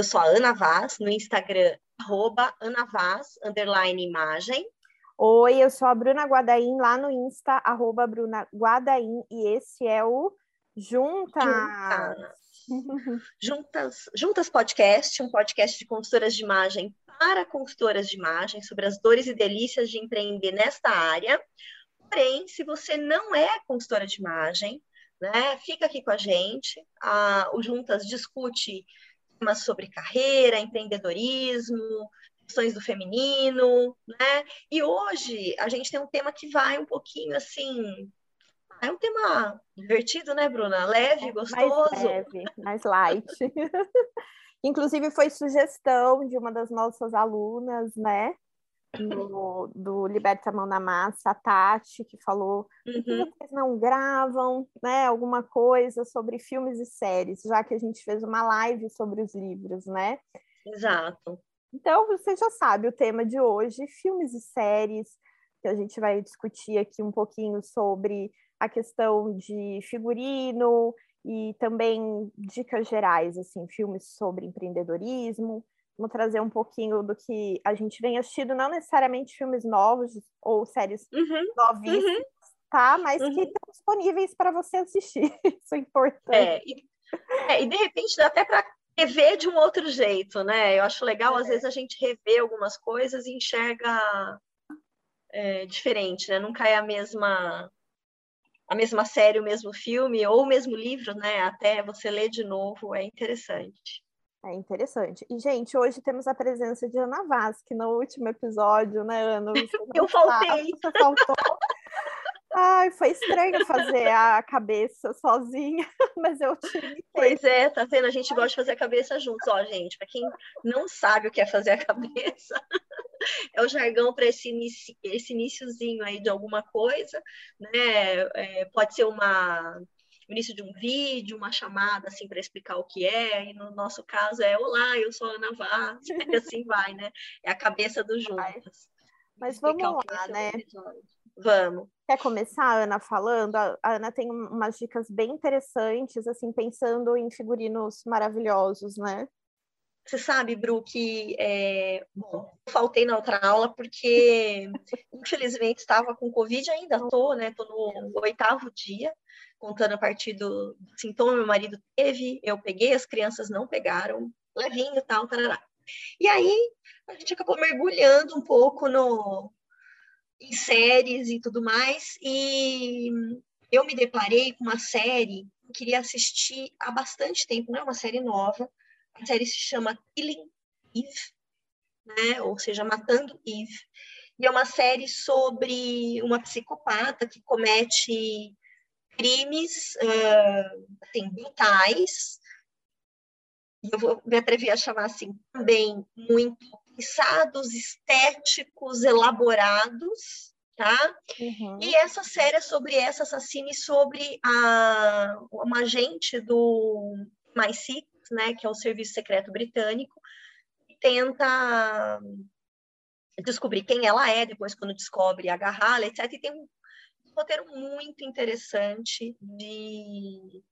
Eu sou a Ana Vaz, no Instagram, arroba Ana Vaz, underline imagem. Oi, eu sou a Bruna Guadaim, lá no Insta, arroba Bruna Guadaim, e esse é o Juntas. Juntas. Juntas, Juntas Podcast, um podcast de consultoras de imagem para consultoras de imagem, sobre as dores e delícias de empreender nesta área. Porém, se você não é consultora de imagem, né, fica aqui com a gente. A, o Juntas discute temas sobre carreira, empreendedorismo, questões do feminino, né? E hoje a gente tem um tema que vai um pouquinho assim. É um tema divertido, né, Bruna? Leve, é, gostoso. Mais leve, mais light. Inclusive, foi sugestão de uma das nossas alunas, né? Do, do Liberta a Mão na Massa, a Tati, que falou uhum. que vocês não gravam, né? Alguma coisa sobre filmes e séries, já que a gente fez uma live sobre os livros, né? Exato. Então, você já sabe o tema de hoje, filmes e séries, que a gente vai discutir aqui um pouquinho sobre a questão de figurino e também dicas gerais, assim, filmes sobre empreendedorismo. Vamos trazer um pouquinho do que a gente vem assistindo, não necessariamente filmes novos ou séries uhum, novíssimas, uhum, tá? Mas uhum. que estão disponíveis para você assistir. Isso é importante. É, e, é, e de repente dá até para rever de um outro jeito, né? Eu acho legal, às é. vezes, a gente rever algumas coisas e enxerga é, diferente, né? Nunca é a mesma a mesma série, o mesmo filme ou o mesmo livro, né? Até você ler de novo é interessante. É interessante. E, gente, hoje temos a presença de Ana Vaz, que no último episódio, né, Ana? Eu faltei. Você faltou. Ai, foi estranho fazer a cabeça sozinha, mas eu tive. Pois é, tá vendo? A gente gosta de fazer a cabeça juntos, ó, gente. Para quem não sabe o que é fazer a cabeça, é o jargão para esse, inici... esse iníciozinho aí de alguma coisa, né? É, pode ser uma o início de um vídeo, uma chamada assim para explicar o que é, e no nosso caso é olá, eu sou a Ana Vaz, e assim vai, né? É a cabeça do juntas. Mas vamos lá, né? Vamos. Quer começar, Ana, falando? A Ana tem umas dicas bem interessantes, assim, pensando em figurinos maravilhosos, né? Você sabe, Bru, que é... bom, faltei na outra aula porque infelizmente estava com Covid, ainda estou, né? Estou no oitavo dia, contando a partir do sintoma meu marido teve, eu peguei, as crianças não pegaram, levinho tal, tarará. E aí a gente acabou mergulhando um pouco no, em séries e tudo mais, e eu me deparei com uma série que eu queria assistir há bastante tempo, não é uma série nova, a série se chama Killing Eve, né? ou seja, Matando Eve, e é uma série sobre uma psicopata que comete crimes uh, assim, brutais, eu vou me atrever a chamar assim também muito pensados, estéticos, elaborados, tá? Uhum. E essa série é sobre essa assassina e sobre a, uma agente do MI6, né, que é o Serviço Secreto Britânico, que tenta descobrir quem ela é, depois quando descobre, agarrá-la, etc. E tem um roteiro muito interessante de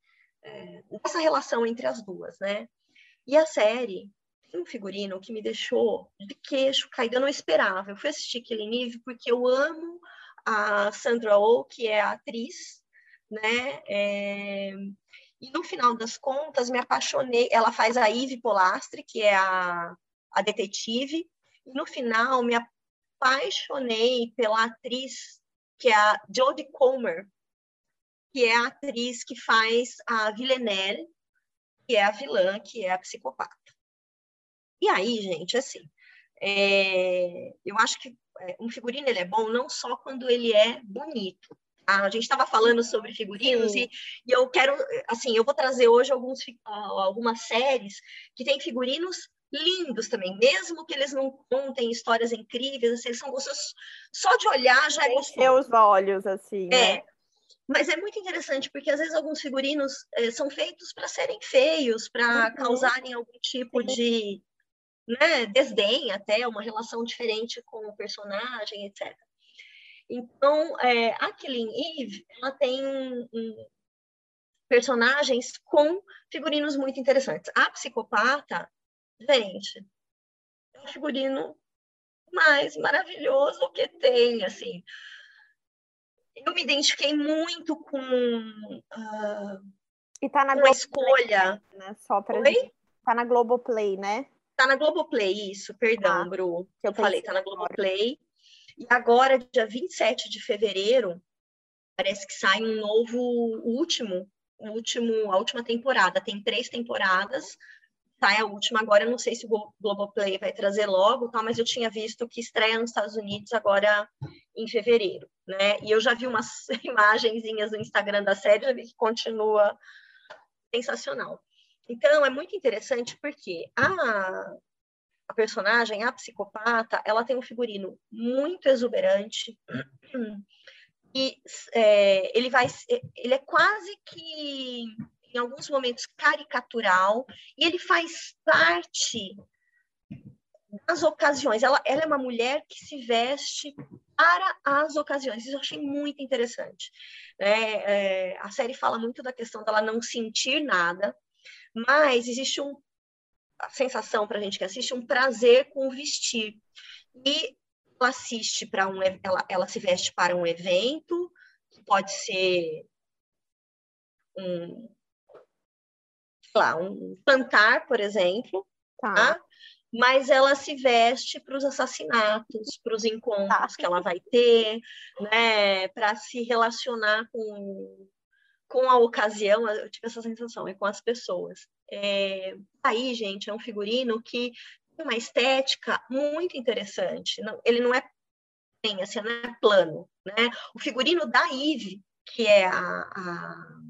é, essa relação entre as duas, né? E a série um figurino que me deixou de queixo caído, eu não esperava. Eu fui assistir Killing Eve porque eu amo a Sandra Oh, que é a atriz, né? É... E no final das contas, me apaixonei. Ela faz a Eve Polastri, que é a, a detetive. E no final, me apaixonei pela atriz, que é a Jodie Comer, que é a atriz que faz a Villanelle, que é a vilã, que é a psicopata. E aí, gente, assim, é, eu acho que é, um figurino ele é bom não só quando ele é bonito. Tá? A gente estava falando sobre figurinos e, e, eu quero, assim, eu vou trazer hoje alguns, algumas séries que têm figurinos lindos também, mesmo que eles não contem histórias incríveis, assim, eles são gostosos, só de olhar já é gostoso. os olhos, assim, é. Né? Mas é muito interessante, porque às vezes alguns figurinos é, são feitos para serem feios, para uhum. causarem algum tipo de, né, desdém até, uma relação diferente com o personagem, etc. Então, é, a Killing Eve, ela tem um, personagens com figurinos muito interessantes. A psicopata, gente, é um figurino mais maravilhoso que tem, assim. Eu me identifiquei muito com uh, e tá na com a escolha. Né? Só pra Oi? Gente... Tá na Globoplay, né? Tá na Globoplay, isso, perdão, ah, Bru. Eu falei, tá na Globoplay. E agora, dia 27 de fevereiro, parece que sai um novo, último, último, a última temporada. Tem três temporadas, sai a última agora. Eu não sei se o Globoplay vai trazer logo, tá? mas eu tinha visto que estreia nos Estados Unidos agora em fevereiro, né? E eu já vi umas imagenzinhas no Instagram da série, já vi que continua sensacional. Então, é muito interessante porque a, a personagem, a psicopata, ela tem um figurino muito exuberante e é, ele vai, ele é quase que em alguns momentos caricatural e ele faz parte das ocasiões. Ela, ela é uma mulher que se veste para as ocasiões. Isso eu achei muito interessante. É, é, a série fala muito da questão dela não sentir nada, mas existe um, a sensação para a gente que assiste um prazer com o vestir. E ela assiste para um ela, ela se veste para um evento, que pode ser um, lá, um plantar, por exemplo, tá? tá? Mas ela se veste para os assassinatos, para os encontros tá. que ela vai ter, né? Para se relacionar com com a ocasião, eu tive essa sensação, e com as pessoas. É, aí, gente, é um figurino que tem uma estética muito interessante. Não, ele não é bem, assim, não é plano, né? O figurino da Ive, que é a, a, a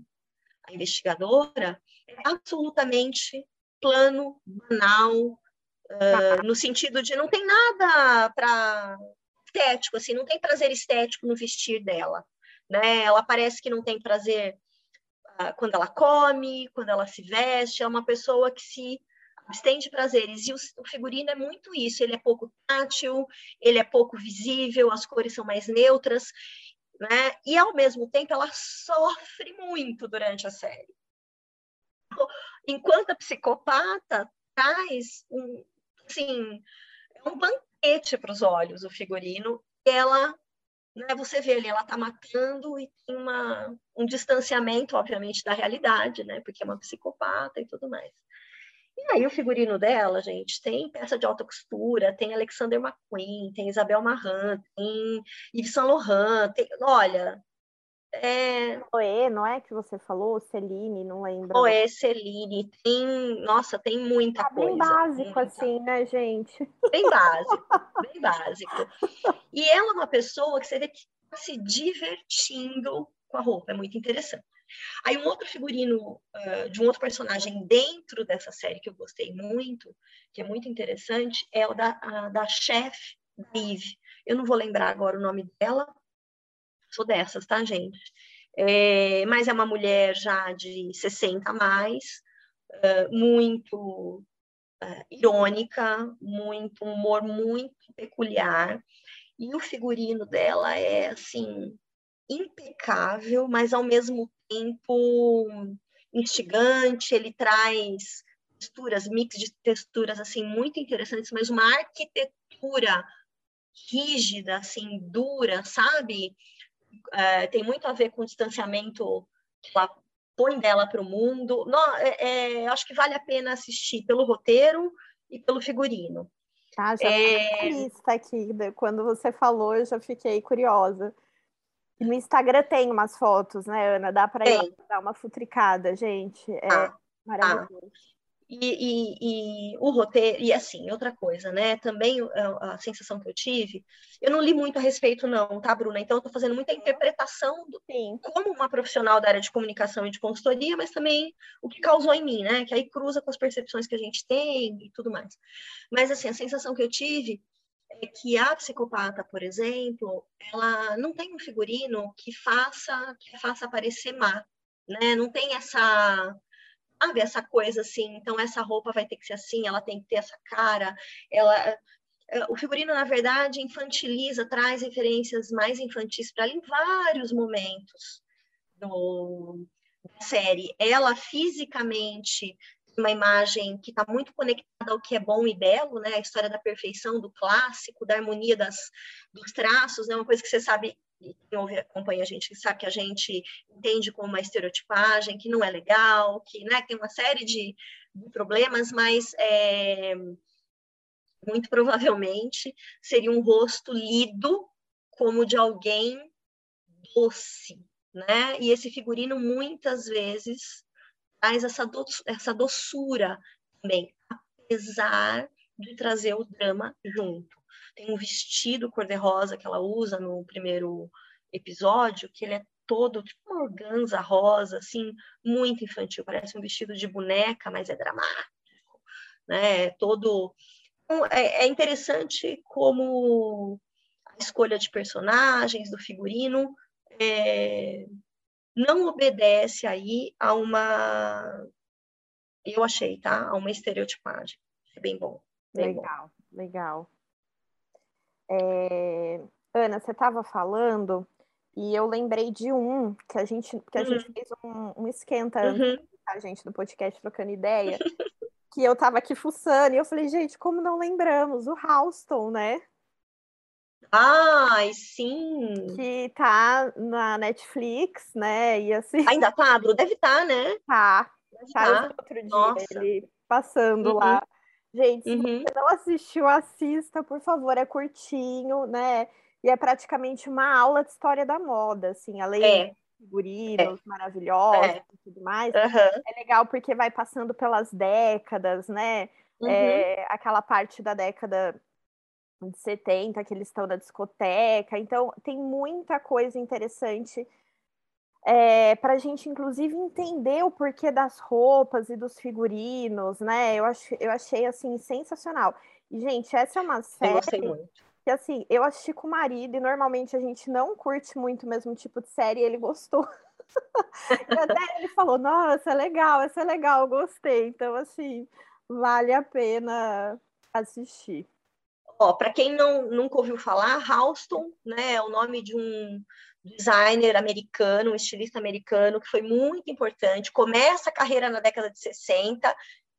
investigadora, é absolutamente plano, banal, uh, no sentido de não tem nada para estético, assim, não tem prazer estético no vestir dela, né? Ela parece que não tem prazer quando ela come, quando ela se veste, é uma pessoa que se abstém de prazeres. E o, o, figurino é muito isso, ele é pouco tátil, ele é pouco visível, as cores são mais neutras, né? E ao mesmo tempo ela sofre muito durante a série. Enquanto a psicopata traz um, assim, é um banquete para os olhos o figurino, ela né, você vê ali, ela está matando e tem uma, um distanciamento, obviamente, da realidade, né? Porque é uma psicopata e tudo mais. E aí o figurino dela, gente, tem peça de alta costura, tem Alexander McQueen, tem Isabel Marant, tem Yves Saint Laurent, tem, olha, é... Oê, não é que você falou? Celine, não lembro. Oê, Celine, tem, nossa, tem muita tá coisa. Bem básico assim, né, gente? Bem básico, bem básico. E ela é uma pessoa que você vê que está se divertindo com a roupa, é muito interessante. Aí um outro figurino uh, de um outro personagem dentro dessa série que eu gostei muito, que é muito interessante, é o da, da chefe da Eve. Eu não vou lembrar agora o nome dela, Sou dessas, tá, gente? É, mas é uma mulher já de 60 a mais, uh, muito uh, irônica, muito um humor muito peculiar. E o figurino dela é assim impecável, mas ao mesmo tempo instigante. Ele traz texturas, mix de texturas assim muito interessantes, mas uma arquitetura rígida, assim dura, sabe? é, tem muito a ver com o distanciamento que ela põe dela para o mundo. Não, é, é, acho que vale a pena assistir pelo roteiro e pelo figurino. Ah, já é... lista aqui. Quando você falou, eu já fiquei curiosa. No Instagram tem umas fotos, né, Ana? Dá para dar uma futricada, gente. É ah, maravilhoso. Ah. E, e, e, o roteiro, e assim, outra coisa, né? Também a, a, sensação que eu tive, eu não li muito a respeito, não, tá, Bruna? Então, eu tô fazendo muita interpretação do, Sim. como uma profissional da área de comunicação e de consultoria, mas também o que causou em mim, né? Que aí cruza com as percepções que a gente tem e tudo mais. Mas, assim, a sensação que eu tive é que a psicopata, por exemplo, ela não tem um figurino que faça, que faça parecer má, né? Não tem essa sabe, essa coisa assim, então essa roupa vai ter que ser assim, ela tem que ter essa cara, ela é, o figurino, na verdade, infantiliza, traz referências mais infantis para ela em vários momentos do, da série. Ela fisicamente uma imagem que está muito conectada ao que é bom e belo, né? A história da perfeição, do clássico, da harmonia das, dos traços, né? Uma coisa que você sabe, quem ouve, acompanha a gente, sabe que a gente entende como uma estereotipagem, que não é legal, que né, tem uma série de, de problemas, mas é, muito provavelmente seria um rosto lido como de alguém doce, né? E esse figurino muitas vezes traz essa, do, essa doçura também, apesar de trazer o drama junto. Tem um vestido cor-de-rosa que ela usa no primeiro episódio, que ele é todo tipo uma organza rosa, assim, muito infantil, parece um vestido de boneca, mas é dramático, né? É todo então, é, é interessante como a escolha de personagens do figurino é, não obedece aí a uma, eu achei, tá? A uma estereotipagem. É bem bom. Bem legal, bom. legal. É... Ana, você estava falando e eu lembrei de um que a gente, que a uhum. gente fez um, um esquenta uhum. a gente no podcast trocando ideia, que eu estava aqui fuçando e eu falei, gente, como não lembramos? O Houston, né? Ai, sim. Que tá na Netflix, né? E assim. Ainda tá, Bru? Deve estar, tá, né? Tá. Deve tá. outro dia Nossa. ele passando uhum. lá. Gente, uhum. se você não assistiu, assista, por favor. É curtinho, né? E é praticamente uma aula de história da moda, assim, além é. de figurinos é. maravilhosos é. e tudo mais. Uhum. É legal porque vai passando pelas décadas, né? Uhum. É, aquela parte da década de 70, que eles estão na discoteca. Então, tem muita coisa interessante é, para a gente, inclusive, entender o porquê das roupas e dos figurinos, né? Eu, ach, eu achei, assim, sensacional. E, gente, essa é uma série que, assim, eu assisti com o marido e normalmente a gente não curte muito o mesmo tipo de série e ele gostou. e até ele falou, nossa, é legal, essa é legal, eu gostei. Então, assim, vale a pena assistir. Ó, para quem não, nunca ouviu falar, Halston, né, é o nome de um designer americano, um estilista americano, que foi muito importante. Começa a carreira na década de 60,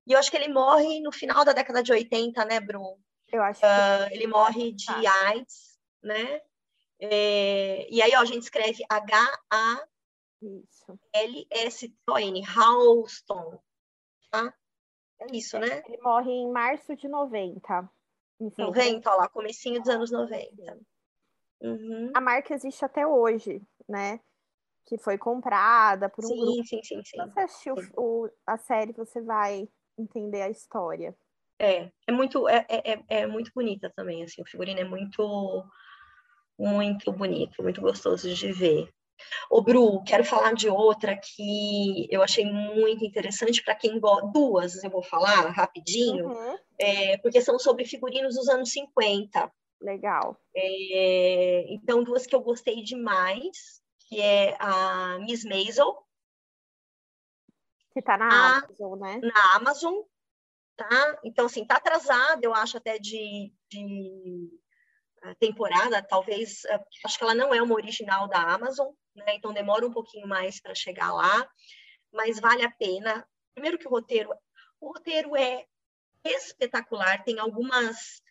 e eu acho que ele morre no final da década de 80, né, Bruno? Eu acho que... Uh, ele morre de tá. AIDS, né? É, e aí, ó, a gente escreve H-A-L-S-T-O-N, Halston, tá? É isso, é, né? Ele morre em março de 90. 90, ó lá, comecinho dos anos 90. Uhum. A marca existe até hoje, né? Que foi comprada por um sim, grupo. Sim, sim, sim. Se você assistiu o, a série, você vai entender a história. É, é muito, é, é, é, é muito bonita também, assim, o figurino é muito, muito bonito, muito gostoso de ver. Ô, Bru, quero falar de outra que eu achei muito interessante para quem gosta. Duas eu vou falar rapidinho, uhum. é, porque são sobre figurinos dos anos 50. Legal. É, então, duas que eu gostei demais, que é a Miss Maisel. Que está na a, Amazon, né? Na Amazon, tá? Então, assim, tá atrasada, eu acho, até de, de temporada, talvez, acho que ela não é uma original da Amazon, né? Então demora um pouquinho mais para chegar lá, mas vale a pena. Primeiro que o roteiro, o roteiro é espetacular, tem algumas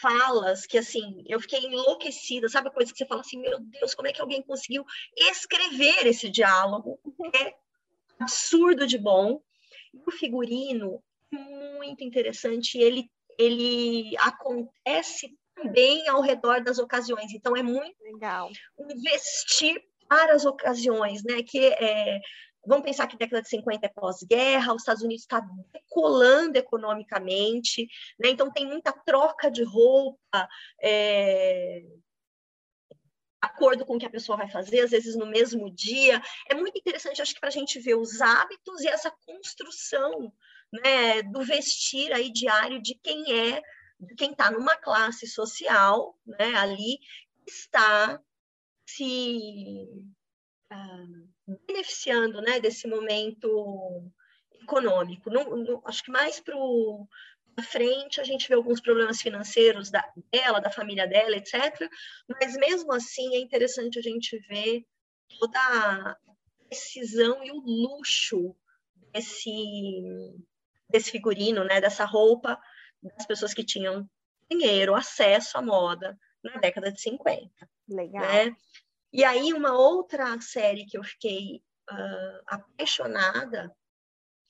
falas que assim, eu fiquei enlouquecida, sabe a coisa que você fala assim, meu Deus, como é que alguém conseguiu escrever esse diálogo? É absurdo de bom. E o figurino muito interessante, ele ele acontece também ao redor das ocasiões. Então é muito legal um vestir para as ocasiões, né? Que é, vamos pensar que década de 50 é pós-guerra, os Estados Unidos está decolando economicamente, né? Então tem muita troca de roupa, é, acordo com o que a pessoa vai fazer, às vezes no mesmo dia. É muito interessante, acho que para a gente ver os hábitos e essa construção né, do vestir aí diário de quem é, de quem está numa classe social, né, ali está se uh, beneficiando né, desse momento econômico. Não, não, acho que mais para frente a gente vê alguns problemas financeiros da, dela, da família dela, etc. Mas mesmo assim é interessante a gente ver toda a precisão e o luxo desse, desse figurino, né, dessa roupa das pessoas que tinham dinheiro, acesso à moda na década de 50. Legal. Né? E aí, uma outra série que eu fiquei uh, apaixonada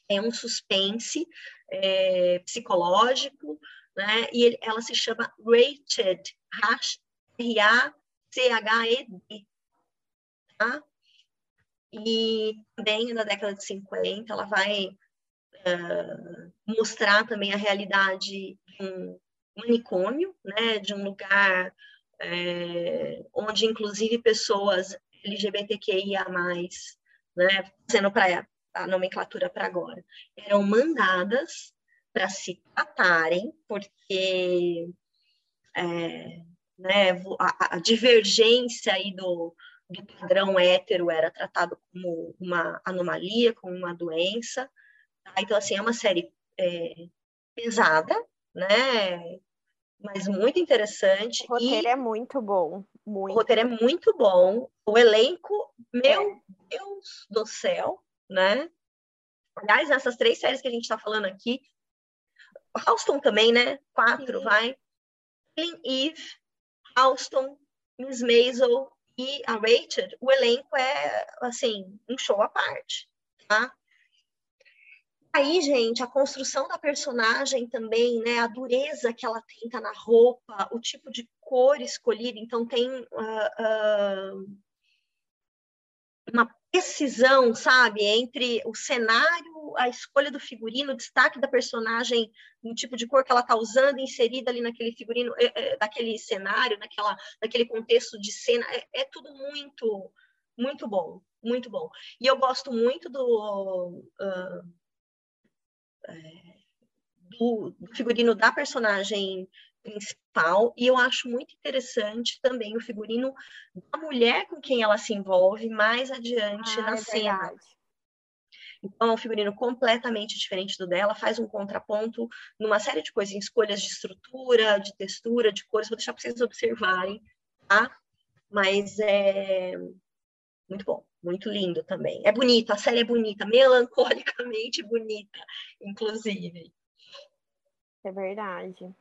é um suspense é, psicológico, né? E ele, ela se chama Rated, R-A-C-H-E-D, tá? E também na década de 50, ela vai uh, mostrar também a realidade de um manicômio, né? De um lugar é, onde inclusive pessoas LGBTQIA+, né, sendo para a nomenclatura para agora, eram mandadas para se tratarem, porque é, né, a, a, divergência aí do, do padrão hétero era tratado como uma anomalia, como uma doença. Tá? Então, assim, é uma série é, pesada, né? mas muito interessante. O roteiro e... é muito bom. Muito. O roteiro é muito bom. O elenco, meu é. Deus do céu, né? Aliás, nessas três séries que a gente está falando aqui, Houston também, né? Quatro, Sim. vai. Killing Eve, Houston, Miss Maisel e a Rachel, o elenco é, assim, um show à parte, tá? Aí, gente, a construção da personagem também, né? A dureza que ela tenta na roupa, o tipo de cor escolhida. Então, tem uh, uh, uma precisão, sabe? Entre o cenário, a escolha do figurino, o destaque da personagem, no tipo de cor que ela está usando, inserida ali naquele figurino, é, é, naquele cenário, naquela, naquele contexto de cena. É, é tudo muito, muito bom. Muito bom. E eu gosto muito do. Uh, do, do figurino da personagem principal, e eu acho muito interessante também o figurino da mulher com quem ela se envolve mais adiante ah, na é cena. Verdade. Então, é um figurino completamente diferente do dela, faz um contraponto numa série de coisas, em escolhas de estrutura, de textura, de cores, vou deixar para vocês observarem, tá? Mas é muito bom, muito lindo também. É bonito, a série é bonita, melancolicamente bonita, inclusive. É verdade.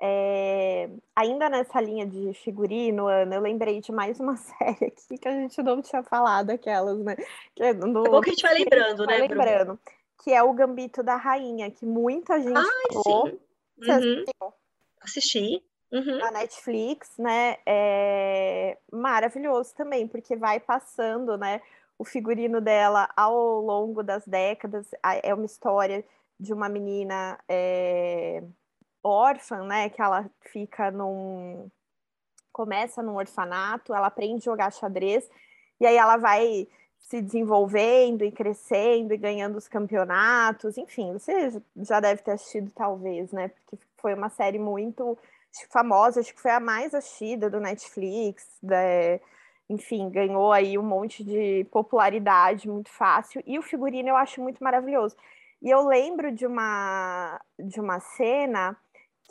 É, ainda nessa linha de figurino, Ana, eu lembrei de mais uma série aqui que a gente não tinha falado, aquelas, né? Que é, é bom que a gente vai lembrando, né? Vai lembrando. Bruno? Que é o Gambito da Rainha, que muita gente Ai, falou. Sim. Uhum. Assisti. Uhum. Na Netflix, né? É maravilhoso também, porque vai passando, né? O figurino dela ao longo das décadas. É uma história de uma menina é, órfã, né? Que ela fica num. Começa num orfanato, ela aprende a jogar xadrez, e aí ela vai se desenvolvendo e crescendo e ganhando os campeonatos, enfim, você já deve ter assistido, talvez, né? Porque foi uma série muito famosa, acho que foi a mais assistida do Netflix, né? enfim, ganhou aí um monte de popularidade muito fácil, e o figurino eu acho muito maravilhoso. E eu lembro de uma, de uma cena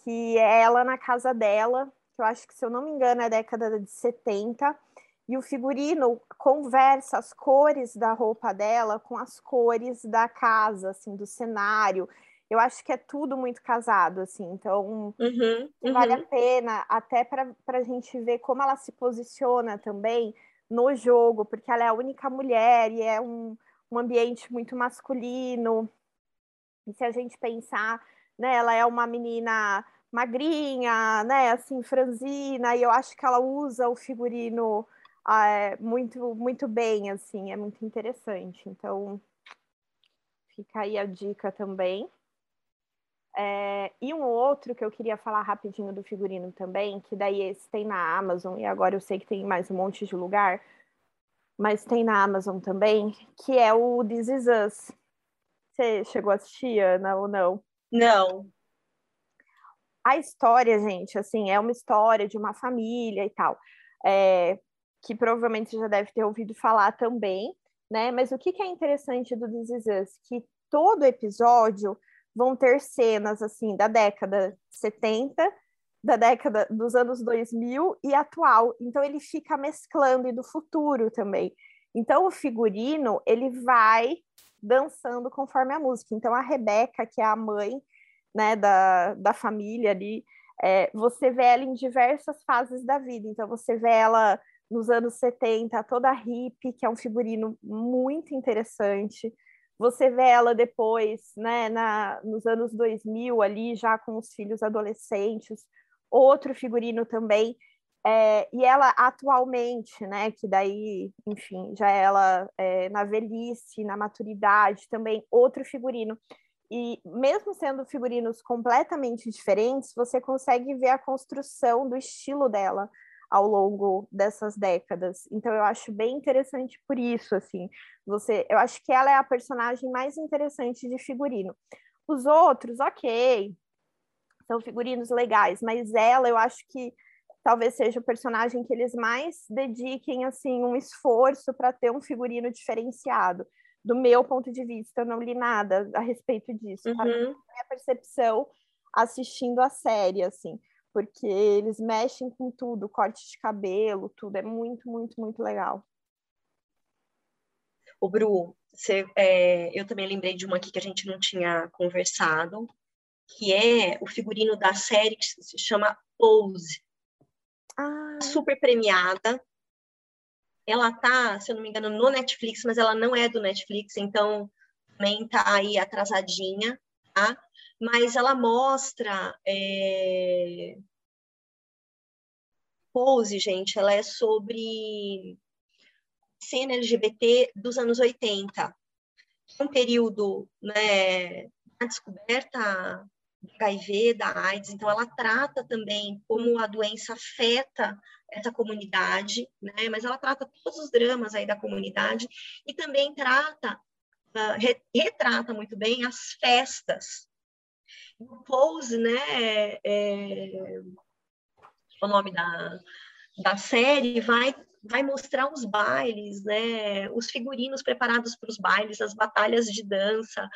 que é ela na casa dela, que eu acho que, se eu não me engano, é década de 70, e o figurino conversa as cores da roupa dela com as cores da casa, assim, do cenário. Eu acho que é tudo muito casado, assim, então uhum, uhum. vale a pena até para a gente ver como ela se posiciona também no jogo, porque ela é a única mulher e é um, um ambiente muito masculino. E se a gente pensar, né, ela é uma menina magrinha, né, assim, franzina, e eu acho que ela usa o figurino é, muito, muito bem, assim, é muito interessante. Então, fica aí a dica também. É, e um outro que eu queria falar rapidinho do figurino também, que daí esse tem na Amazon, e agora eu sei que tem mais um monte de lugar, mas tem na Amazon também, que é o This Is Us. Você chegou a assistir, Ana, ou não? Não. A história, gente, assim, é uma história de uma família e tal, é, que provavelmente você já deve ter ouvido falar também, né? Mas o que, que é interessante do This Is Us? Que todo episódio vão ter cenas, assim, da década 70, da década dos anos 2000 e atual. Então, ele fica mesclando e do futuro também. Então, o figurino, ele vai dançando conforme a música. Então, a Rebeca, que é a mãe né, da, da família ali, é, você vê ela em diversas fases da vida. Então, você vê ela nos anos 70, toda hippie, que é um figurino muito interessante. Você vê ela depois, né, na, nos anos 2000, ali, já com os filhos adolescentes, outro figurino também. É, e ela atualmente, né, que daí, enfim, já ela é, na velhice, na maturidade, também outro figurino. E mesmo sendo figurinos completamente diferentes, você consegue ver a construção do estilo dela ao longo dessas décadas. Então eu acho bem interessante por isso, assim. Você, eu acho que ela é a personagem mais interessante de figurino. Os outros, OK, são figurinos legais, mas ela eu acho que talvez seja o personagem que eles mais dediquem assim um esforço para ter um figurino diferenciado. Do meu ponto de vista, eu não li nada a respeito disso. Uhum. minha percepção assistindo a série, assim porque eles mexem com tudo, corte de cabelo, tudo, é muito, muito, muito legal. O Bru, você, é, eu também lembrei de uma aqui que a gente não tinha conversado, que é o figurino da série que se chama Pose. Ah. Super premiada. Ela tá, se eu não me engano, no Netflix, mas ela não é do Netflix, então também tá aí atrasadinha, tá? Mas ela mostra é... Pose, gente, ela é sobre cena LGBT dos anos 80. É um período, né, da descoberta do HIV, da AIDS, então ela trata também como a doença afeta essa comunidade, né, mas ela trata todos os dramas aí da comunidade e também trata, uh, retrata muito bem as festas o Pose, né, é, o nome da, da série, vai, vai mostrar os bailes, né, os figurinos preparados para os bailes, as batalhas de dança.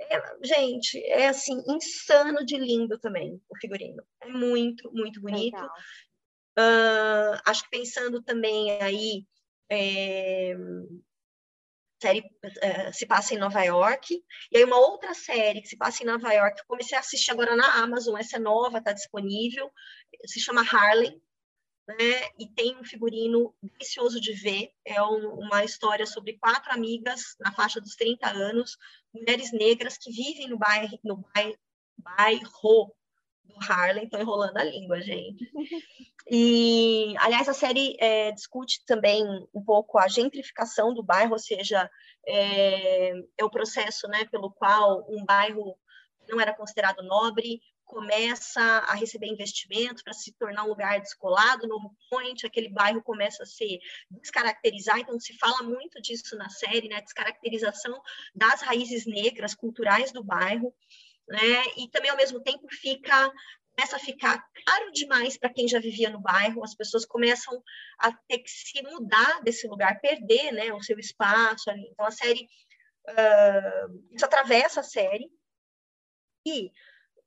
É, gente, é assim, insano de lindo também o figurino. É muito, muito bonito. Uh, acho que pensando também aí é, série uh, se passa em Nova York, e aí uma outra série que se passa em Nova York, comecei a assistir agora na Amazon, essa é nova, está disponível, se chama Harlem, né, e tem um figurino delicioso de ver, é um, uma história sobre quatro amigas na faixa dos 30 anos, mulheres negras que vivem no bairro, no bairro, bairro do Harlem, estou enrolando a língua, gente. E, aliás, a série é, discute também um pouco a gentrificação do bairro, ou seja, é, é o processo né, pelo qual um bairro não era considerado nobre começa a receber investimento para se tornar um lugar descolado, novo point, aquele bairro começa a se descaracterizar, então se fala muito disso na série, né, descaracterização das raízes negras culturais do bairro, né? E também ao mesmo tempo fica começa a ficar caro demais para quem já vivia no bairro, as pessoas começam a ter que se mudar desse lugar, perder, né, o seu espaço ali. Então a série uh, isso atravessa a série e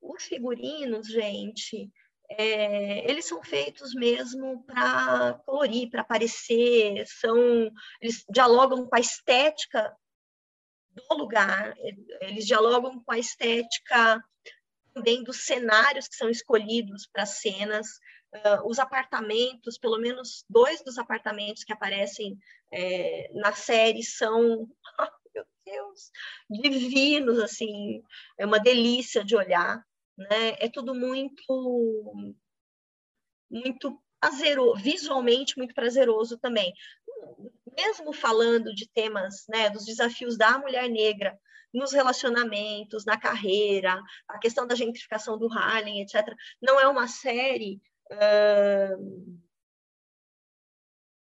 os figurinos, gente, é, eles são feitos mesmo para colorir, para aparecer, são, eles dialogam com a estética do lugar, eles dialogam com a estética também dos cenários que são escolhidos para cenas, uh, os apartamentos, pelo menos dois dos apartamentos que aparecem é, na série são, oh, meu Deus, divinos, assim, é uma delícia de olhar, né? É tudo muito, muito prazeroso, visualmente muito prazeroso também mesmo falando de temas, né, dos desafios da mulher negra nos relacionamentos, na carreira, a questão da gentrificação do Harlem, etc., não é uma série uh,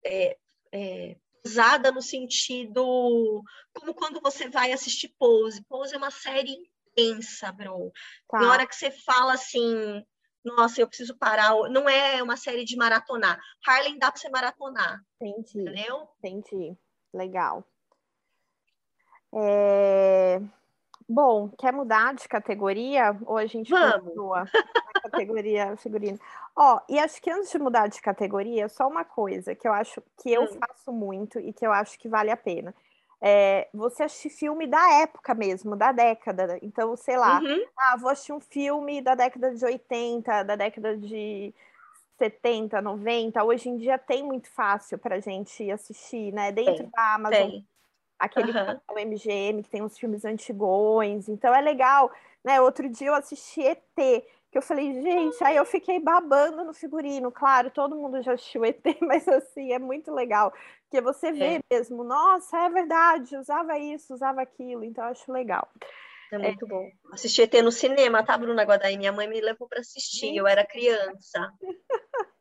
é, é, usada no sentido como quando você vai assistir Pose. Pose é uma série intensa, bro. Tá. Na hora que você fala assim, nossa, eu preciso parar. Não é uma série de maratonar. Harlem dá para você maratonar. Entendi. Entendeu? Entendi. Legal. É... Bom, quer mudar de categoria? Ou a gente Vamos. continua na categoria figurino? Ó, e acho que antes de mudar de categoria, só uma coisa que eu acho que eu hum. faço muito e que eu acho que vale a pena. É, você assistir filme da época mesmo, da década. Então, sei lá, uhum. ah, vou assistir um filme da década de 80, da década de 70, 90. Hoje em dia tem muito fácil para gente assistir, né? Dentro tem, da Amazon. Tem. Aquele uhum. MGM que tem uns filmes antigões. Então é legal, né? Outro dia eu assisti ET, que eu falei, gente, aí eu fiquei babando no figurino. Claro, todo mundo já assistiu ET, mas assim, é muito legal. Porque você vê é. mesmo, nossa, é verdade, usava isso, usava aquilo, então eu acho legal. É muito é. bom. Assisti ET no cinema, tá, Bruna Guadaí? Minha mãe me levou para assistir, gente. eu era criança.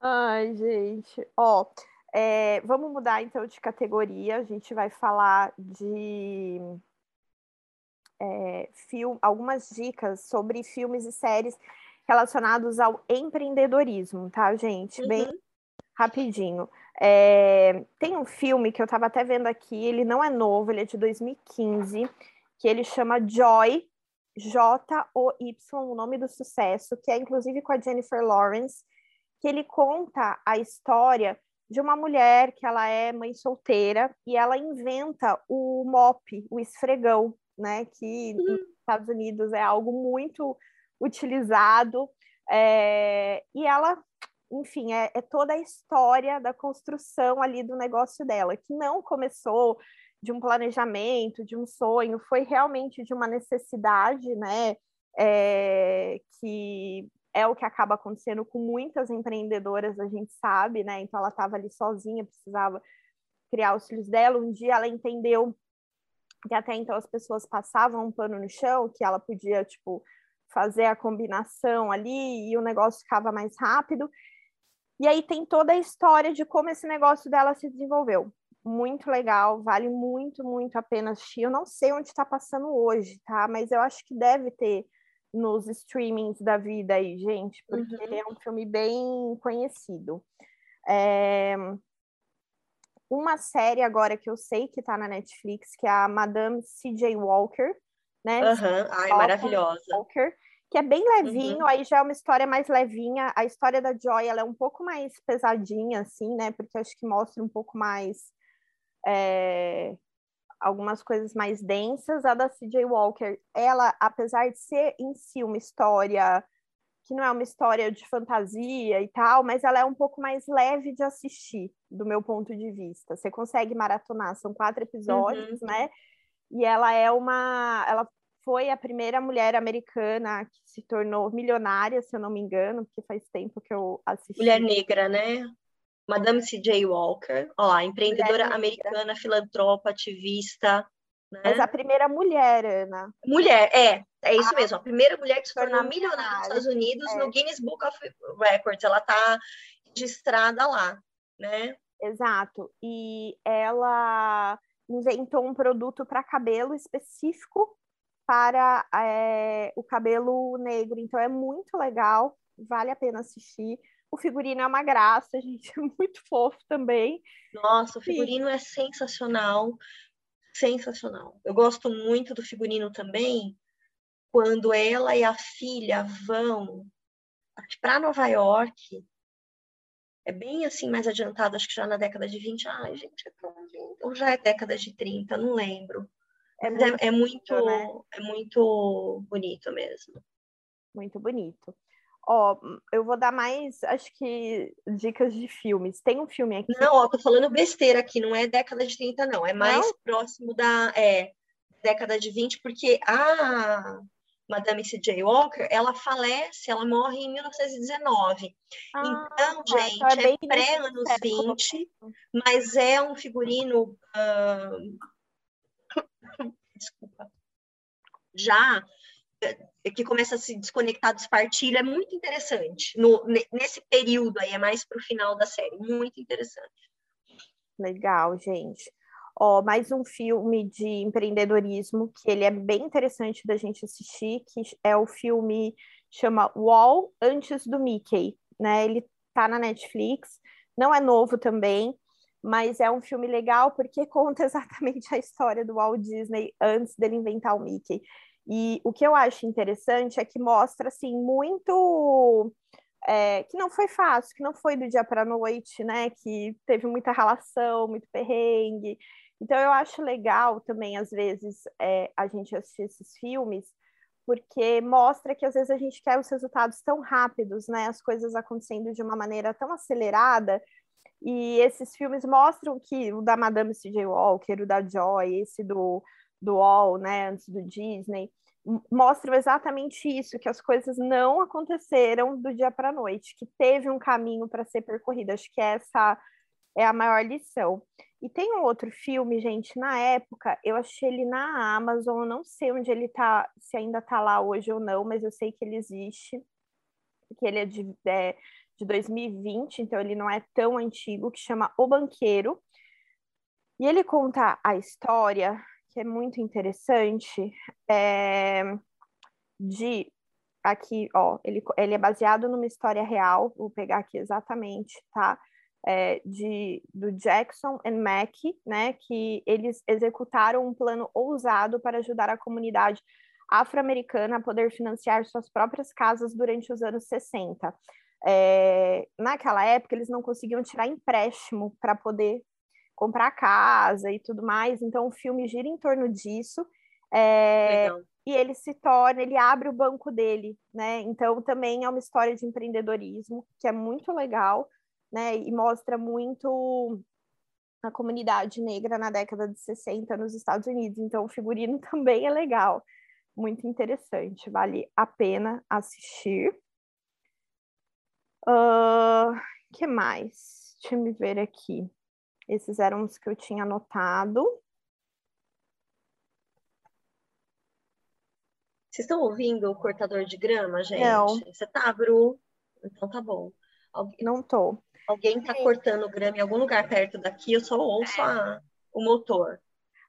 Ai, gente. Ó, é, vamos mudar então de categoria. A gente vai falar de é, film, algumas dicas sobre filmes e séries relacionados ao empreendedorismo, tá, gente? Uhum. Bem rapidinho. É, tem um filme que eu estava até vendo aqui, ele não é novo, ele é de 2015, que ele chama Joy, J-O-Y, o nome do sucesso, que é inclusive com a Jennifer Lawrence, que ele conta a história de uma mulher que ela é mãe solteira e ela inventa o mop, o esfregão, né? Que uhum. nos Estados Unidos é algo muito utilizado. É, e ela enfim, é, é, toda a história da construção ali do negócio dela, que não começou de um planejamento, de um sonho, foi realmente de uma necessidade, né? É, que é o que acaba acontecendo com muitas empreendedoras, a gente sabe, né? Então ela estava ali sozinha, precisava criar os filhos dela. Um dia ela entendeu que até então as pessoas passavam um pano no chão, que ela podia, tipo, fazer a combinação ali e o negócio ficava mais rápido. E aí tem toda a história de como esse negócio dela se desenvolveu. Muito legal, vale muito, muito a pena assistir. Eu não sei onde está passando hoje, tá? Mas eu acho que deve ter nos streamings da vida aí, gente, porque uhum. é um filme bem conhecido. É... Uma série agora que eu sei que está na Netflix, que é a Madame C.J. Walker, né? Uhum. Ai, maravilhosa. Walker, que é bem levinho, uhum. aí já é uma história mais levinha. A história da Joy ela é um pouco mais pesadinha, assim, né? Porque acho que mostra um pouco mais é, algumas coisas mais densas. A da C.J. Walker, ela, apesar de ser em si uma história que não é uma história de fantasia e tal, mas ela é um pouco mais leve de assistir, do meu ponto de vista. Você consegue maratonar, são quatro episódios, uhum. né? E ela é uma. Ela foi a primeira mulher americana que se tornou milionária, se eu não me engano, porque faz tempo que eu assisti. Mulher negra, né? Madame C.J. Walker, ó lá, empreendedora americana, filantropa, ativista. Né? Mas a primeira mulher, Ana. Mulher, é, é isso ah, mesmo. A primeira mulher que se tornou milionária nos Estados Unidos é. no Guinness Book of Records. Ela está registrada lá, né? Exato. E ela inventou um produto para cabelo específico para é, o cabelo negro. Então é muito legal, vale a pena assistir. O figurino é uma graça, gente, é muito fofo também. Nossa, o figurino Sim. é sensacional, sensacional. Eu gosto muito do figurino também quando ela e a filha vão para Nova York. É bem assim, mais adiantado, acho que já na década de 20. Ai, gente, é tão lindo. Ou já é década de 30, não lembro. É, é muito, é, é muito, né? é muito bonito mesmo. Muito bonito. Ó, eu vou dar mais, acho que, dicas de filmes. Tem um filme aqui. Não, ó, tô falando besteira aqui, não é década de 30, não. É mais não? próximo da é, década de 20, porque a Madame C.J. Walker, ela falece, ela morre em 1919. Ah, então, gente, então é, é pré-anos 20, mas é um figurino. Uh, desculpa, já é, que começa a se desconectar dos partilhos, é muito interessante. No, nesse período aí, é mais para o final da série, muito interessante. Legal, gente. Ó, mais um filme de empreendedorismo que ele é bem interessante da gente assistir, que é o filme chama Wall antes do Mickey, né? Ele tá na Netflix, não é novo também, mas é um filme legal porque conta exatamente a história do Walt Disney antes dele inventar o Mickey. E o que eu acho interessante é que mostra assim muito é, que não foi fácil, que não foi do dia para a noite, né? Que teve muita relação, muito perrengue. Então eu acho legal também, às vezes, é, a gente assistir esses filmes, porque mostra que às vezes a gente quer os resultados tão rápidos, né? As coisas acontecendo de uma maneira tão acelerada. E esses filmes mostram que o da Madame C.J. Walker, o da Joy, esse do, do All, né, antes do Disney, mostram exatamente isso, que as coisas não aconteceram do dia para a noite, que teve um caminho para ser percorrido. Acho que essa é a maior lição. E tem um outro filme, gente, na época, eu achei ele na Amazon, eu não sei onde ele tá, se ainda tá lá hoje ou não, mas eu sei que ele existe, que ele é de, é, de 2020, então ele não é tão antigo, que chama O Banqueiro. E ele conta a história que é muito interessante, é, de aqui, ó, ele, ele é baseado numa história real, vou pegar aqui exatamente, tá? É, de, do Jackson e Mack, né, que eles executaram um plano ousado para ajudar a comunidade afro-americana a poder financiar suas próprias casas durante os anos 60. É, naquela época, eles não conseguiam tirar empréstimo para poder comprar casa e tudo mais. Então, o filme gira em torno disso. É, e ele se torna, ele abre o banco dele, né? Então, também é uma história de empreendedorismo, que é muito legal, né? E mostra muito a comunidade negra na década de 60 nos Estados Unidos. Então, o figurino também é legal, muito interessante, vale a pena assistir. O uh, que mais? Deixa eu me ver aqui. Esses eram os que eu tinha anotado. Vocês estão ouvindo o cortador de grama, gente? Não. Você tá, Bru? Então tá bom. Alguém, Não tô. Alguém tá cortando grama em algum lugar perto daqui, eu só ouço a, o motor.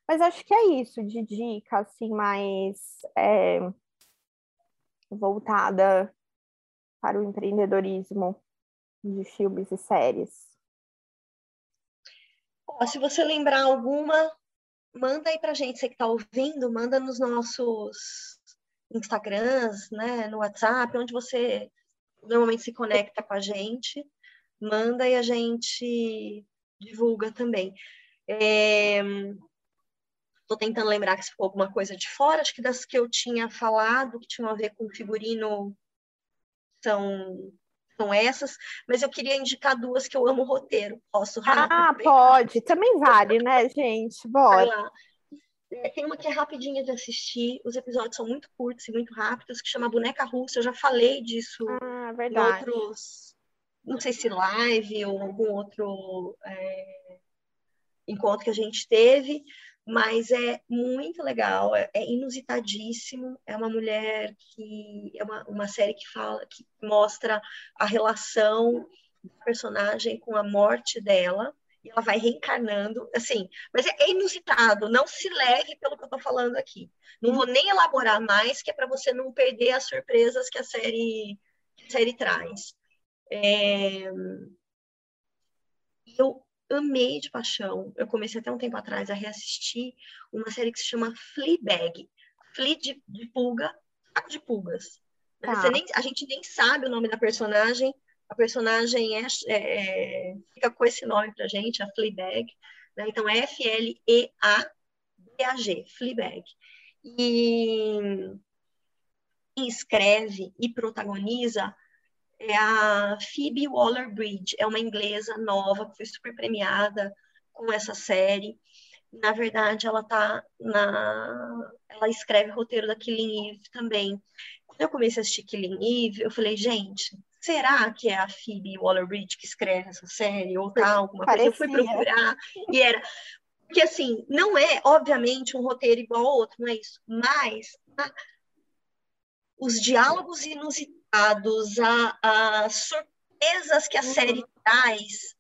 Mas acho que é isso, de dica, assim, mais é, voltada para o empreendedorismo de filmes e séries. Ó, se você lembrar alguma, manda aí pra gente, você que tá ouvindo, manda nos nossos Instagrams, né, no WhatsApp, onde você normalmente se conecta com a gente, manda e a gente divulga também. É... Tô tentando lembrar que ficou alguma coisa de fora, acho que das que eu tinha falado, que tinham a ver com figurino, são são essas, mas eu queria indicar duas que eu amo o roteiro. Posso? Ah, pode. Também vale, né, gente? Bora. É, tem uma que é rapidinha de assistir, os episódios são muito curtos e muito rápidos, que chama Boneca Russa. Eu já falei disso ah, em outros, não sei se live ou algum outro é, encontro que a gente teve, mas é muito legal, é, é, inusitadíssimo. É uma mulher que é uma, uma série que fala, que mostra a relação da personagem com a morte dela. E ela vai reencarnando, assim, mas é, é inusitado, não se leve pelo que eu tô falando aqui. Não vou nem elaborar mais, que é para você não perder as surpresas que a série, que a série traz. É... Eu amei de paixão. Eu comecei até um tempo atrás a reassistir uma série que se chama Fleabag. Flea de, de pulga, saco de pulgas. Tá. Nem, a gente nem sabe o nome da personagem. A personagem é, é, fica com esse nome pra gente, a Fleabag. Né? Então, é F-L-E-A-B-A-G, Fleabag. E escreve e protagoniza é a Phoebe Waller-Bridge, é uma inglesa nova que foi super premiada com essa série. Na verdade, ela tá na ela escreve roteiro da Killing Eve também. Quando eu comecei a assistir Killing Eve, eu falei, gente, será que é a Phoebe Waller-Bridge que escreve essa série ou tal, alguma coisa? Eu fui procurar e era porque assim, não é obviamente um roteiro igual ao outro, não é isso, mas os diálogos inusitados a, a surpresas que a série traz,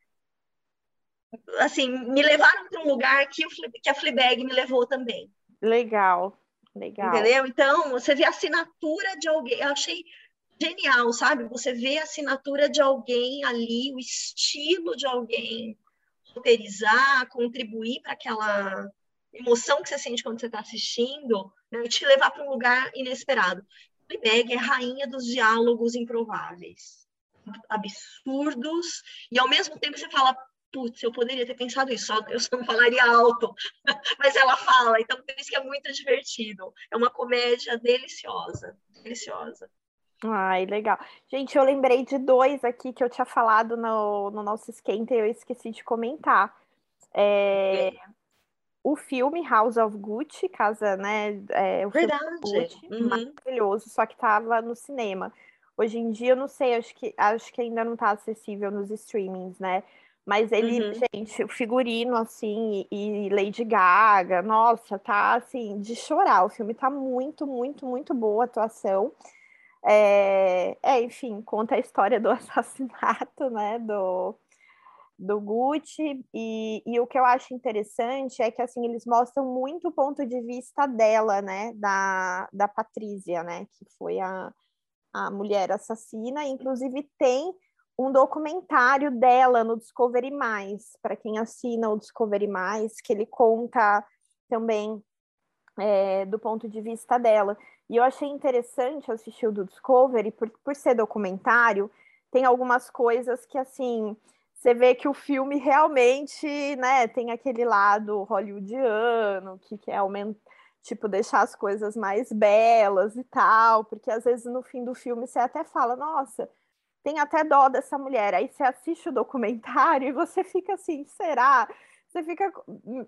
assim, me levaram para um lugar que, o, que a Fleabag me levou também. Legal, legal. Entendeu? Então, você vê a assinatura de alguém, eu achei genial, sabe? Você vê a assinatura de alguém ali, o estilo de alguém roteirizar, contribuir para aquela emoção que você sente quando você está assistindo, né? e te levar para um lugar inesperado. Fleabag é rainha dos diálogos improváveis. absurdos, e ao mesmo tempo você fala, putz, eu poderia ter pensado isso, eu só não falaria alto, mas ela fala, então por isso que é muito divertido. É uma comédia deliciosa, deliciosa. Ai, legal. Gente, eu lembrei de dois aqui que eu tinha falado no, no nosso esquenta e eu esqueci de comentar. É, o filme House of Gucci, casa, né? É, o Verdade. Gucci, uhum. maravilhoso, só que estava no cinema. Hoje em dia, eu não sei, acho que, acho que ainda não está acessível nos streamings, né? Mas ele, uhum. gente, o figurino, assim, e, e Lady Gaga, nossa, tá, assim, de chorar. O filme tá muito, muito, muito boa a atuação. É, é, enfim, conta a história do assassinato, né, do, do Gucci, e, e o que eu acho interessante é que, assim, eles mostram muito o ponto de vista dela, né, da, da Patrícia, né, que foi a, a mulher assassina, inclusive tem um documentário dela no Discovery+, para quem assina o Discovery+, que ele conta também é, do ponto de vista dela. E eu achei interessante assistir o do Discovery, por, por ser documentário, tem algumas coisas que, assim, você vê que o filme realmente, né, tem aquele lado hollywoodiano, que quer aumentar, tipo, deixar as coisas mais belas e tal, porque às vezes no fim do filme você até fala, nossa, tem até dó dessa mulher. Aí você assiste o documentário e você fica assim, será? Você fica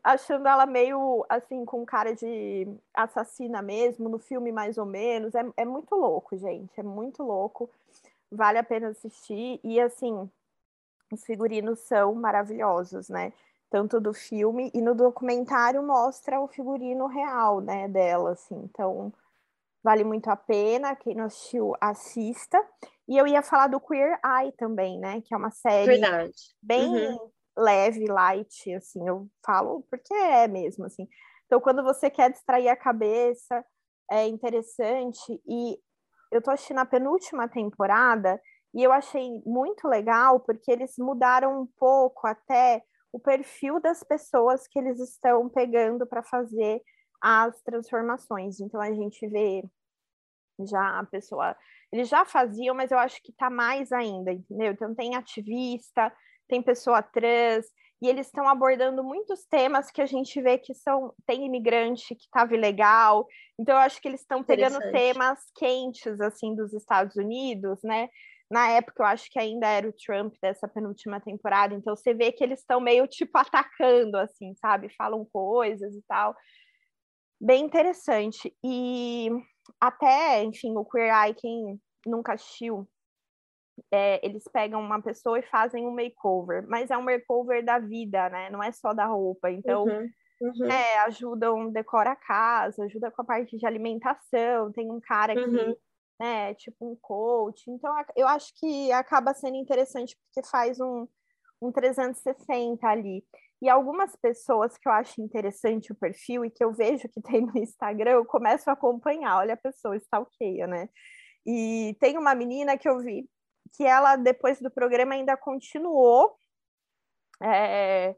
achando ela meio assim, com cara de assassina mesmo, no filme mais ou menos. É, é muito louco, gente. É muito louco. Vale a pena assistir. E assim, os figurinos são maravilhosos, né? Tanto do filme e no documentário mostra o figurino real, né, dela, assim. Então, vale muito a pena. Quem não assistiu, assista. E eu ia falar do Queer Eye também, né? Que é uma série Verdade. bem uhum. leve, light, assim. Eu falo porque é mesmo, assim. Então, quando você quer distrair a cabeça, é interessante. E eu tô assistindo a penúltima temporada e eu achei muito legal porque eles mudaram um pouco até o perfil das pessoas que eles estão pegando para fazer as transformações. Então a gente vê já a pessoa, eles já faziam, mas eu acho que está mais ainda, entendeu? Então tem ativista, tem pessoa trans, e eles estão abordando muitos temas que a gente vê que são tem imigrante que estava ilegal. Então eu acho que eles estão pegando temas quentes assim dos Estados Unidos, né? Na época, eu acho que ainda era o Trump dessa penúltima temporada, então você vê que eles estão meio tipo atacando, assim, sabe? Falam coisas e tal. Bem interessante. E até, enfim, o Queer Eye, quem nunca assistiu, é, eles pegam uma pessoa e fazem um makeover, mas é um makeover da vida, né? Não é só da roupa. Então, uhum, uhum. É, ajudam, decora a casa, ajuda com a parte de alimentação. Tem um cara que uhum né? Tipo um coach. Então, eu acho que acaba sendo interessante porque faz um, um 360 ali. E algumas pessoas que eu acho interessante o perfil e que eu vejo que tem no Instagram, eu começo a acompanhar. Olha, a pessoa stalkeia, né? E tem uma menina que eu vi que ela, depois do programa, ainda continuou é,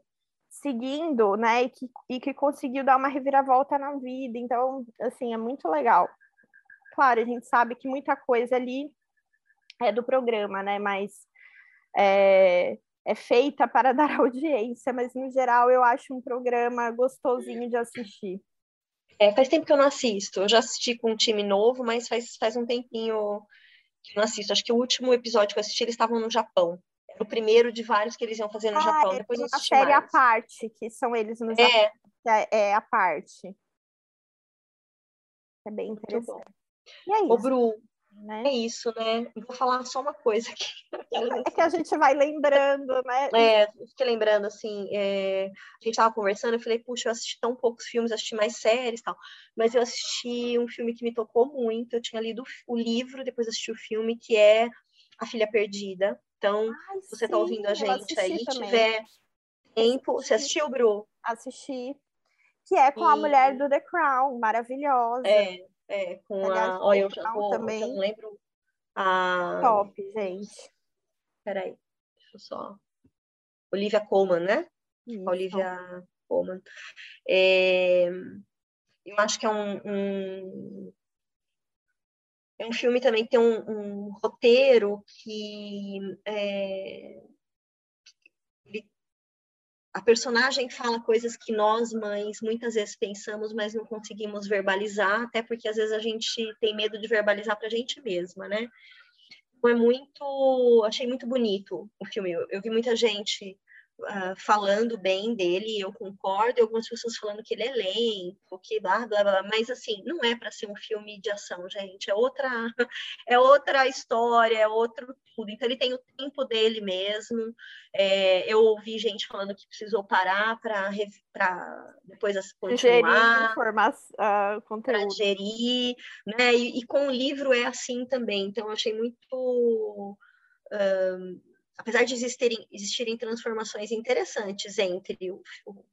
seguindo, né? E que, e que conseguiu dar uma reviravolta na vida. Então, assim, é muito legal claro, a gente sabe que muita coisa ali é do programa, né? Mas é, é feita para dar audiência, mas no geral eu acho um programa gostosinho de assistir. É, faz tempo que eu não assisto. Eu já assisti com um time novo, mas faz, faz um tempinho que eu não assisto. Acho que o último episódio que eu assisti, eles estavam no Japão. Era o primeiro de vários que eles iam fazer no ah, Japão. É Depois uma série à parte, que são eles no Japão. É, é a parte. É bem interessante. E é isso. Ô, Bru, né? é isso, né? vou falar só uma coisa aqui. É que a gente vai lembrando, né? É, fiquei lembrando, assim, é... a gente tava conversando, eu falei, puxa, eu assisti tão poucos filmes, assisti mais séries e tal, mas eu assisti um filme que me tocou muito, eu tinha lido o livro, depois assisti o filme, que é A Filha Perdida. Então, Ai, você sim, tá ouvindo a gente aí, também. tiver tempo, você assistiu, Bru? Assisti. Que é com a mulher do The Crown, maravilhosa. É, é, com Aliás, a. Olha, eu, já vou, também. eu não lembro. A... Top, gente. Peraí, deixa eu só. Olivia Colman, né? Isso. Olivia Colman. É... Eu acho que é um, um, é um filme também que tem um, um roteiro que é, a personagem fala coisas que nós, mães, muitas vezes pensamos, mas não conseguimos verbalizar, até porque às vezes a gente tem medo de verbalizar para a gente mesma, né? É muito, achei muito bonito o filme. Eu, eu vi muita gente uh, falando bem dele, eu concordo, e algumas pessoas falando que ele é lento, que blá, blá, blá, mas assim, não é para ser um filme de ação, gente, é outra, é outra história, é outro tudo, então ele tem o tempo dele mesmo, é, eu ouvi gente falando que precisou parar para depois continuar, gerir uh, conteúdo. gerir, né, e, e, com o livro é assim também, então eu achei muito... Um, apesar de existirem, existirem transformações interessantes entre o, o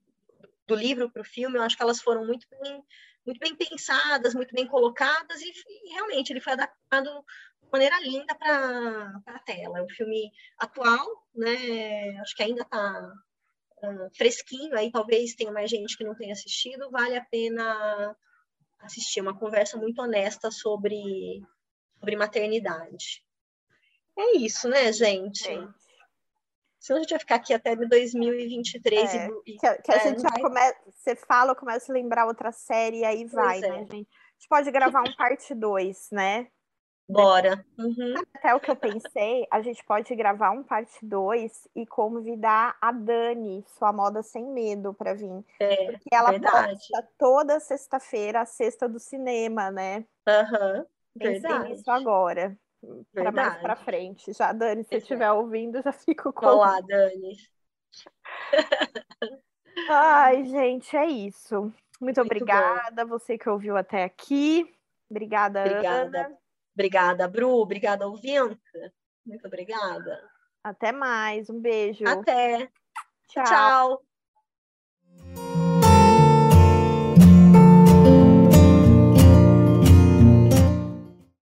do livro para o filme, eu acho que elas foram muito bem, muito bem pensadas, muito bem colocadas, e, e realmente ele foi adaptado de maneira linda para a tela. É um filme atual, né? Acho que ainda está uh, fresquinho, aí talvez tenha mais gente que não tenha assistido, vale a pena assistir. Uma conversa muito honesta sobre, sobre maternidade. É isso, né, gente? É. Senão a gente vai ficar aqui até 2023 é, e, que, que a é, gente já vai... começa, você fala, começa a lembrar outra série e aí vai, né, é. gente? A gente pode gravar um parte 2, né? Bora. Uhum. Até o que eu pensei, a gente pode gravar um parte 2 e convidar a Dani, sua moda sem medo, para vir. É, porque ela verdade. posta toda sexta-feira a sexta do cinema, né? Aham. Uhum, verdade. nisso agora para mais para frente. Já, Dani, se estiver ouvindo, já fico com. Olá, Dani. Ai, gente, é isso. Muito, Muito obrigada, bom. você que ouviu até aqui. Obrigada, obrigada. Ana. Obrigada, Bru. Obrigada, ouvinte. Muito obrigada. Até mais. Um beijo. Até. Tchau. Tchau.